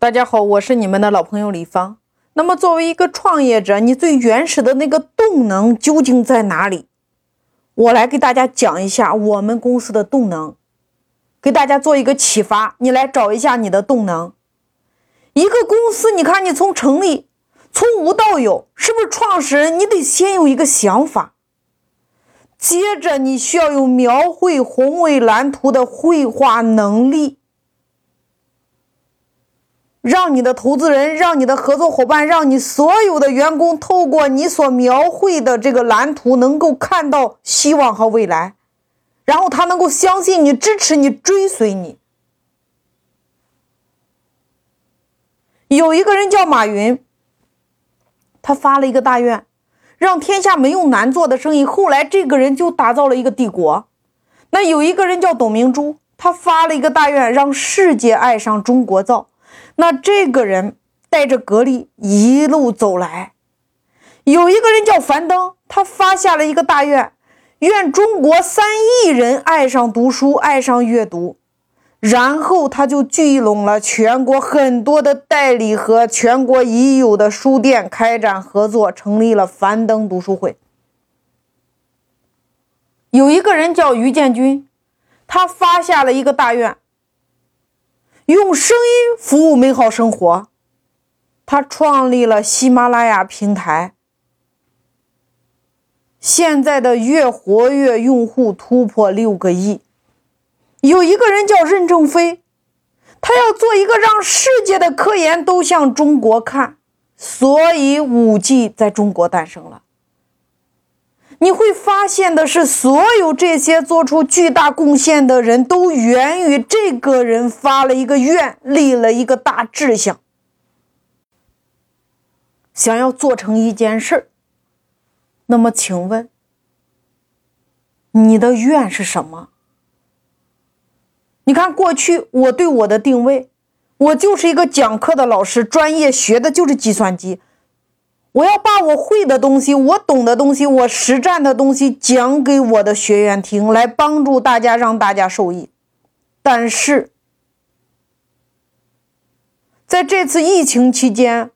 大家好，我是你们的老朋友李芳。那么，作为一个创业者，你最原始的那个动能究竟在哪里？我来给大家讲一下我们公司的动能，给大家做一个启发。你来找一下你的动能。一个公司，你看你从成立，从无到有，是不是创始人你得先有一个想法，接着你需要有描绘宏伟蓝图的绘画能力。让你的投资人，让你的合作伙伴，让你所有的员工，透过你所描绘的这个蓝图，能够看到希望和未来，然后他能够相信你、支持你、追随你。有一个人叫马云，他发了一个大愿，让天下没有难做的生意。后来这个人就打造了一个帝国。那有一个人叫董明珠，他发了一个大愿，让世界爱上中国造。那这个人带着格力一路走来，有一个人叫樊登，他发下了一个大愿，愿中国三亿人爱上读书，爱上阅读。然后他就聚拢了全国很多的代理和全国已有的书店，开展合作，成立了樊登读书会。有一个人叫于建军，他发下了一个大愿。用声音服务美好生活，他创立了喜马拉雅平台，现在的月活跃用户突破六个亿。有一个人叫任正非，他要做一个让世界的科研都向中国看，所以五 G 在中国诞生了。你会发现的是，所有这些做出巨大贡献的人都源于这个人发了一个愿，立了一个大志向，想要做成一件事儿。那么，请问你的愿是什么？你看，过去我对我的定位，我就是一个讲课的老师，专业学的就是计算机。我要把我会的东西，我懂的东西，我实战的东西讲给我的学员听，来帮助大家，让大家受益。但是，在这次疫情期间，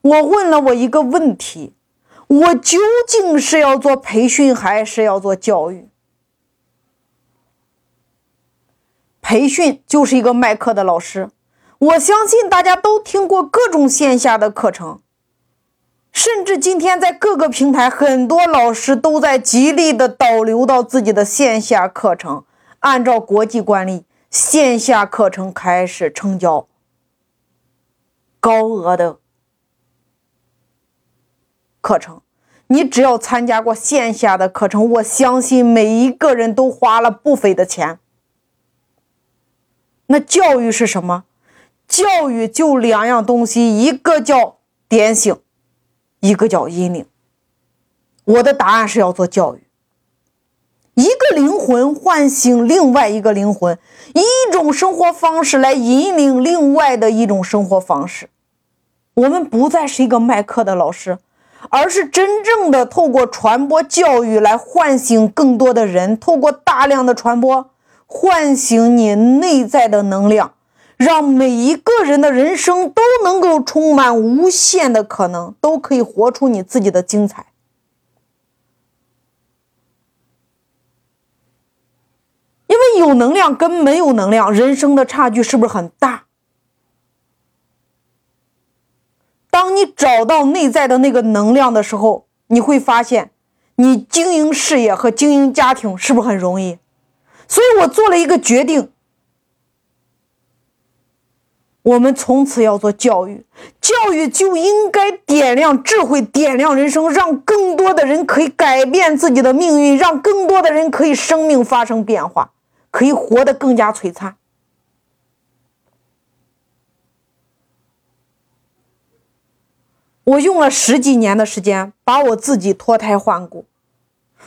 我问了我一个问题：我究竟是要做培训，还是要做教育？培训就是一个卖课的老师，我相信大家都听过各种线下的课程。甚至今天，在各个平台，很多老师都在极力的导流到自己的线下课程。按照国际惯例，线下课程开始成交高额的课程。你只要参加过线下的课程，我相信每一个人都花了不菲的钱。那教育是什么？教育就两样东西，一个叫点醒。一个叫引领，我的答案是要做教育。一个灵魂唤醒另外一个灵魂，以一种生活方式来引领另外的一种生活方式。我们不再是一个卖课的老师，而是真正的透过传播教育来唤醒更多的人，透过大量的传播，唤醒你内在的能量。让每一个人的人生都能够充满无限的可能，都可以活出你自己的精彩。因为有能量跟没有能量，人生的差距是不是很大？当你找到内在的那个能量的时候，你会发现，你经营事业和经营家庭是不是很容易？所以我做了一个决定。我们从此要做教育，教育就应该点亮智慧，点亮人生，让更多的人可以改变自己的命运，让更多的人可以生命发生变化，可以活得更加璀璨。我用了十几年的时间，把我自己脱胎换骨。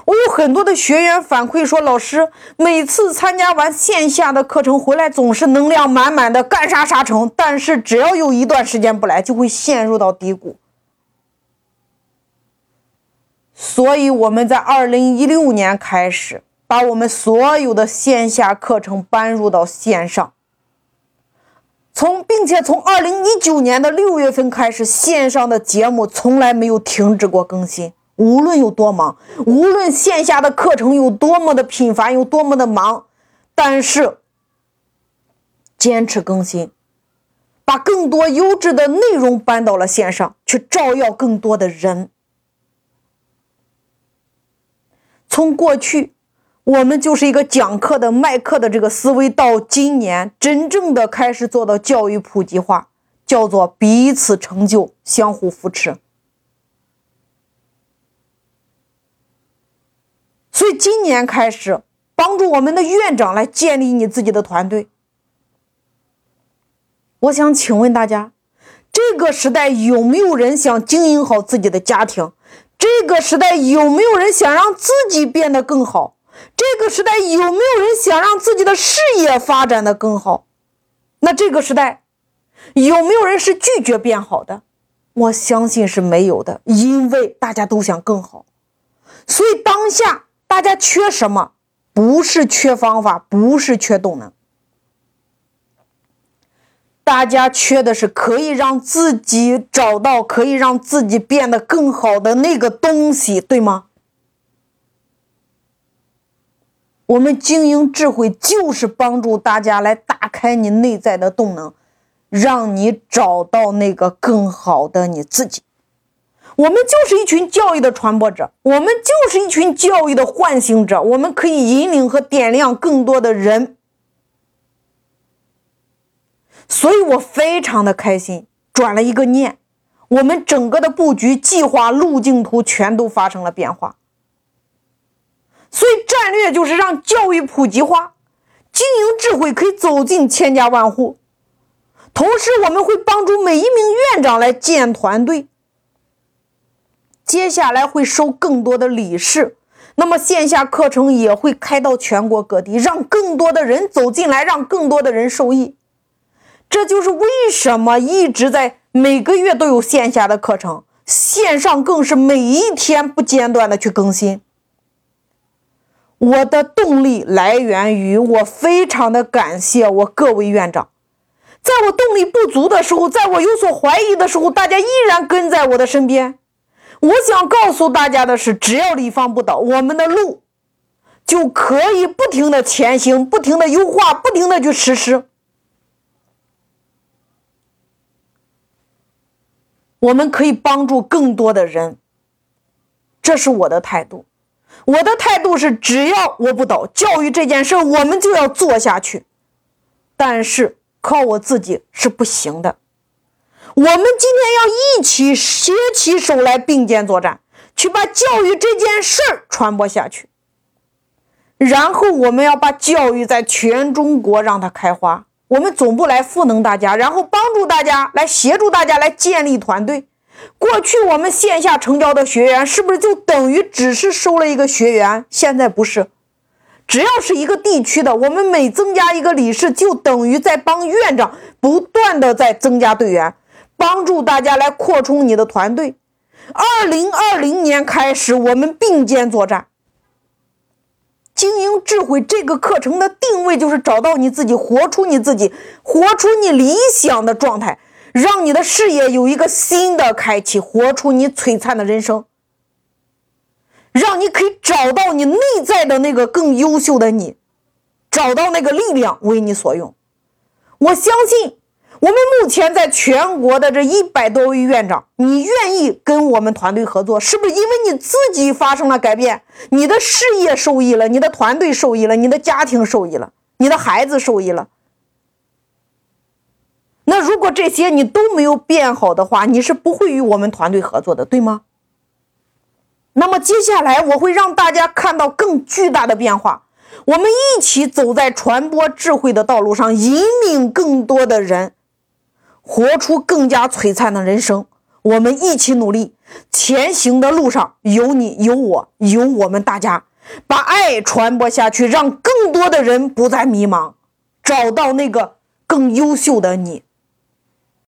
我有很多的学员反馈说，老师每次参加完线下的课程回来，总是能量满满的，干啥啥成。但是只要有一段时间不来，就会陷入到低谷。所以我们在二零一六年开始，把我们所有的线下课程搬入到线上。从并且从二零一九年的六月份开始，线上的节目从来没有停止过更新。无论有多忙，无论线下的课程有多么的频繁，有多么的忙，但是坚持更新，把更多优质的内容搬到了线上，去照耀更多的人。从过去，我们就是一个讲课的、卖课的这个思维，到今年真正的开始做到教育普及化，叫做彼此成就、相互扶持。所以今年开始，帮助我们的院长来建立你自己的团队。我想请问大家，这个时代有没有人想经营好自己的家庭？这个时代有没有人想让自己变得更好？这个时代有没有人想让自己的事业发展的更好？那这个时代有没有人是拒绝变好的？我相信是没有的，因为大家都想更好。所以当下。大家缺什么？不是缺方法，不是缺动能，大家缺的是可以让自己找到、可以让自己变得更好的那个东西，对吗？我们经营智慧就是帮助大家来打开你内在的动能，让你找到那个更好的你自己。我们就是一群教育的传播者，我们就是一群教育的唤醒者，我们可以引领和点亮更多的人，所以我非常的开心。转了一个念，我们整个的布局、计划、路径图全都发生了变化。所以战略就是让教育普及化，经营智慧可以走进千家万户，同时我们会帮助每一名院长来建团队。接下来会收更多的理事，那么线下课程也会开到全国各地，让更多的人走进来，让更多的人受益。这就是为什么一直在每个月都有线下的课程，线上更是每一天不间断的去更新。我的动力来源于我非常的感谢我各位院长，在我动力不足的时候，在我有所怀疑的时候，大家依然跟在我的身边。我想告诉大家的是，只要李方不倒，我们的路就可以不停的前行，不停的优化，不停的去实施。我们可以帮助更多的人，这是我的态度。我的态度是，只要我不倒，教育这件事我们就要做下去。但是靠我自己是不行的。我们今天要一起携起手来，并肩作战，去把教育这件事儿传播下去。然后我们要把教育在全中国让它开花。我们总部来赋能大家，然后帮助大家，来协助大家来建立团队。过去我们线下成交的学员，是不是就等于只是收了一个学员？现在不是，只要是一个地区的，我们每增加一个理事，就等于在帮院长不断的在增加队员。帮助大家来扩充你的团队。二零二零年开始，我们并肩作战。经营智慧这个课程的定位就是找到你自己，活出你自己，活出你理想的状态，让你的事业有一个新的开启，活出你璀璨的人生，让你可以找到你内在的那个更优秀的你，找到那个力量为你所用。我相信。我们目前在全国的这一百多位院长，你愿意跟我们团队合作，是不是因为你自己发生了改变？你的事业受益了，你的团队受益了，你的家庭受益了，你的孩子受益了。那如果这些你都没有变好的话，你是不会与我们团队合作的，对吗？那么接下来我会让大家看到更巨大的变化，我们一起走在传播智慧的道路上，引领更多的人。活出更加璀璨的人生，我们一起努力，前行的路上有你有我有我们大家，把爱传播下去，让更多的人不再迷茫，找到那个更优秀的你。